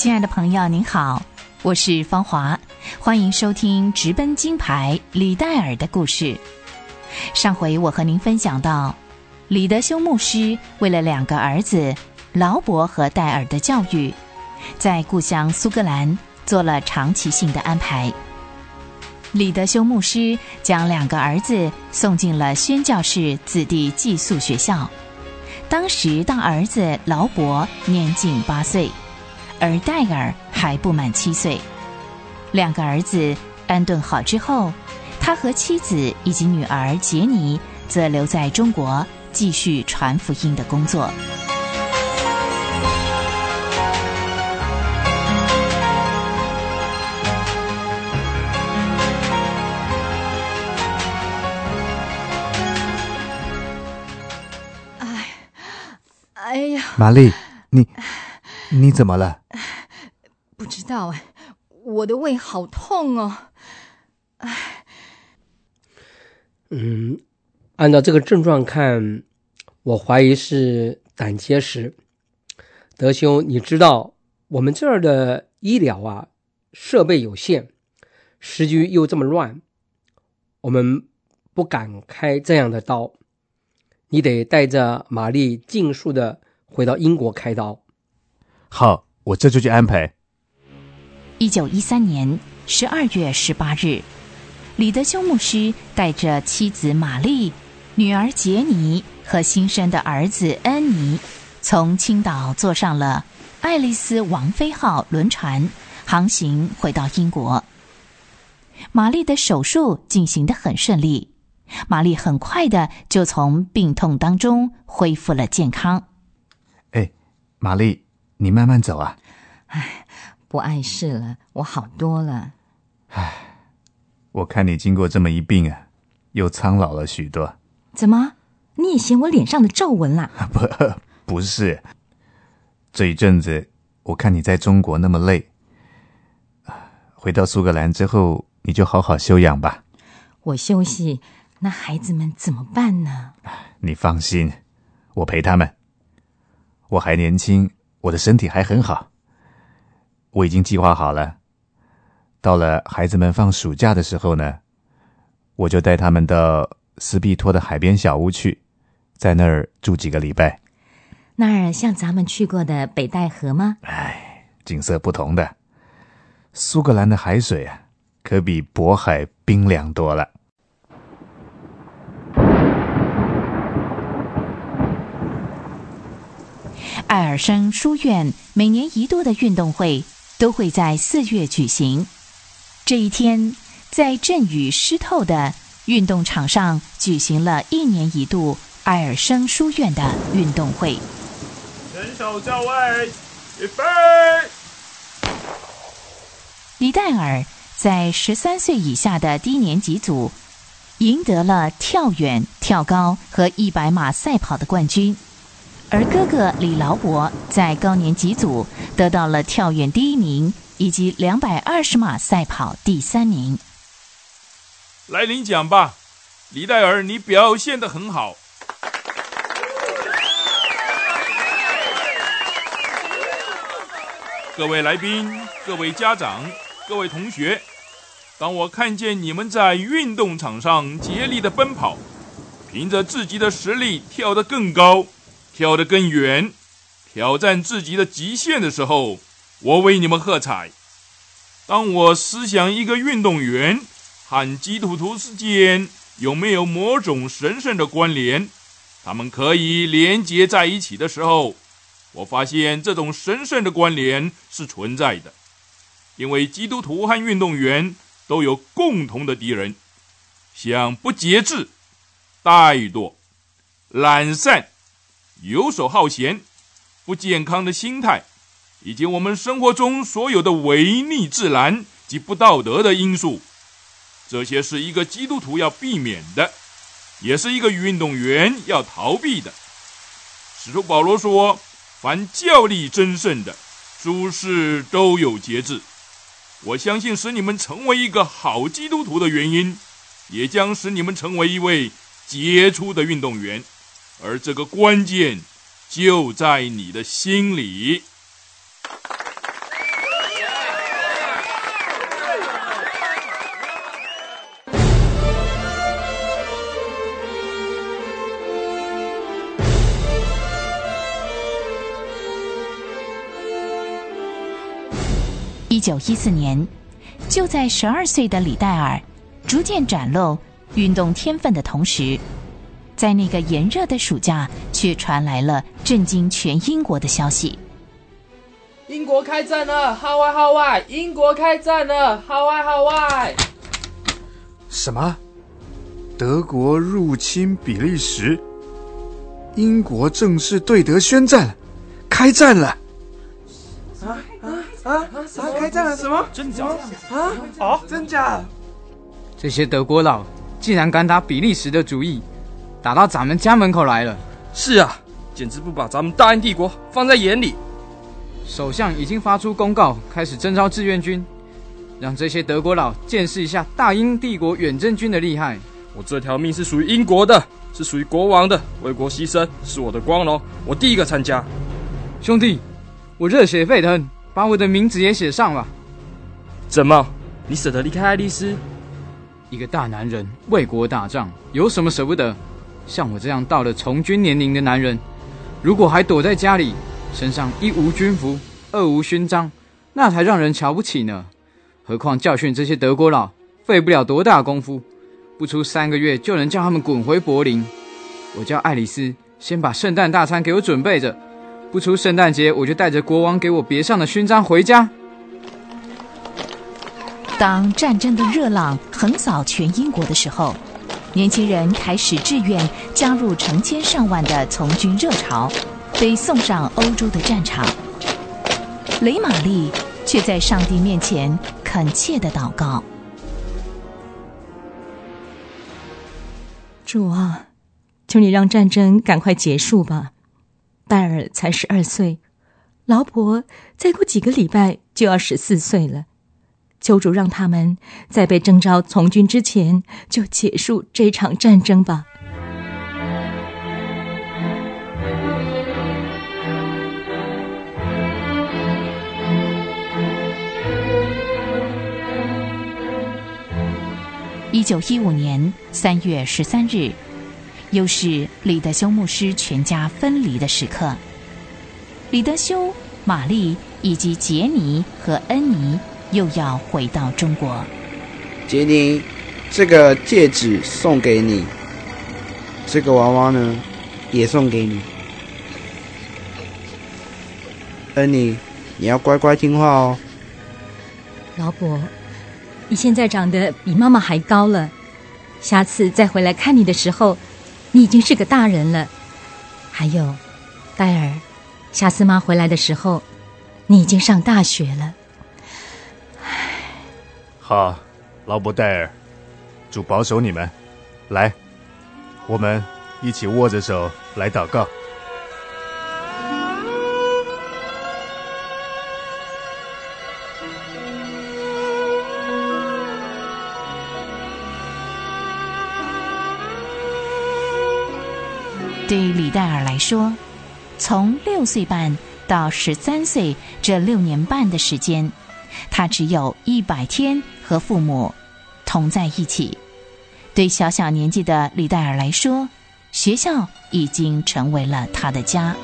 亲爱的朋友，您好，我是芳华，欢迎收听直奔金牌李戴尔的故事。上回我和您分享到，李德修牧师为了两个儿子劳勃和戴尔的教育，在故乡苏格兰做了长期性的安排。李德修牧师将两个儿子送进了宣教士子弟寄宿学校。当时，大儿子劳勃年仅八岁。而戴尔还不满七岁，两个儿子安顿好之后，他和妻子以及女儿杰尼则留在中国继续传福音的工作。哎，哎呀，玛丽，你你怎么了？不知道哎，我的胃好痛哦。哎，嗯，按照这个症状看，我怀疑是胆结石。德兄，你知道我们这儿的医疗啊，设备有限，时局又这么乱，我们不敢开这样的刀。你得带着玛丽尽速的回到英国开刀。好，我这就去安排。一九一三年十二月十八日，李德修牧师带着妻子玛丽、女儿杰尼和新生的儿子恩尼，从青岛坐上了爱丽丝王妃号轮船，航行回到英国。玛丽的手术进行的很顺利，玛丽很快的就从病痛当中恢复了健康。哎，玛丽，你慢慢走啊。唉。不碍事了，我好多了。唉，我看你经过这么一病啊，又苍老了许多。怎么，你也嫌我脸上的皱纹啦？不，不是。这一阵子，我看你在中国那么累，回到苏格兰之后，你就好好休养吧。我休息，那孩子们怎么办呢？你放心，我陪他们。我还年轻，我的身体还很好。我已经计划好了，到了孩子们放暑假的时候呢，我就带他们到斯必托的海边小屋去，在那儿住几个礼拜。那儿像咱们去过的北戴河吗？哎，景色不同的。苏格兰的海水啊，可比渤海冰凉多了。艾尔生书院每年一度的运动会。都会在四月举行。这一天，在阵雨湿透的运动场上举行了一年一度艾尔生书院的运动会。人手就位，预备。李戴尔在十三岁以下的低年级组赢得了跳远、跳高和一百码赛跑的冠军。而哥哥李劳勃在高年级组得到了跳远第一名，以及两百二十码赛跑第三名。来领奖吧，李戴尔，你表现的很好。各位来宾、各位家长、各位同学，当我看见你们在运动场上竭力的奔跑，凭着自己的实力跳得更高。跳得更远，挑战自己的极限的时候，我为你们喝彩。当我思想一个运动员和基督徒之间有没有某种神圣的关联，他们可以连接在一起的时候，我发现这种神圣的关联是存在的。因为基督徒和运动员都有共同的敌人，像不节制、怠惰、懒散。游手好闲、不健康的心态，以及我们生活中所有的违逆自然及不道德的因素，这些是一个基督徒要避免的，也是一个运动员要逃避的。使徒保罗说：“凡教力真胜的，诸事都有节制。”我相信，使你们成为一个好基督徒的原因，也将使你们成为一位杰出的运动员。而这个关键就在你的心里。一九一四年就在十二岁的李戴尔逐渐展露运动天分的同时在那个炎热的暑假，却传来了震惊全英国的消息：英国开战了！号外号外！英国开战了！号外号外！什么？德国入侵比利时？英国正式对德宣战，开战了！啊啊啊啊！开战了？什么？真假？啊啊！真假？这些德国佬竟然敢打比利时的主意，打到咱们家门口来了！是啊，简直不把咱们大英帝国放在眼里。首相已经发出公告，开始征召志愿军，让这些德国佬见识一下大英帝国远征军的厉害。我这条命是属于英国的。是属于国王的，为国牺牲是我的光荣，我第一个参加。兄弟，我热血沸腾，把我的名字也写上了。怎么，你舍得离开爱丽丝？一个大男人为国打仗，有什么舍不得？像我这样到了从军年龄的男人，如果还躲在家里，身上一无军服，二无勋章，那才让人瞧不起呢。何况教训这些德国佬，费不了多大功夫。不出三个月就能叫他们滚回柏林。我叫爱丽丝，先把圣诞大餐给我准备着。不出圣诞节，我就带着国王给我别上的勋章回家。当战争的热浪横扫全英国的时候，年轻人开始志愿加入成千上万的从军热潮，被送上欧洲的战场。雷玛丽却在上帝面前恳切的祷告。主啊，求你让战争赶快结束吧！戴尔才十二岁，老婆再过几个礼拜就要十四岁了。求主让他们在被征召从军之前就结束这场战争吧。一九一五年三月十三日，又是李德修牧师全家分离的时刻。李德修、玛丽以及杰尼和恩妮又要回到中国。杰尼，这个戒指送给你，这个娃娃呢，也送给你。恩妮，你要乖乖听话哦。老伯。你现在长得比妈妈还高了，下次再回来看你的时候，你已经是个大人了。还有，戴尔，下次妈回来的时候，你已经上大学了。好，劳勃戴尔，主保守你们。来，我们一起握着手来祷告。对李戴尔来说，从六岁半到十三岁这六年半的时间，他只有一百天和父母同在一起。对小小年纪的李戴尔来说，学校已经成为了他的家。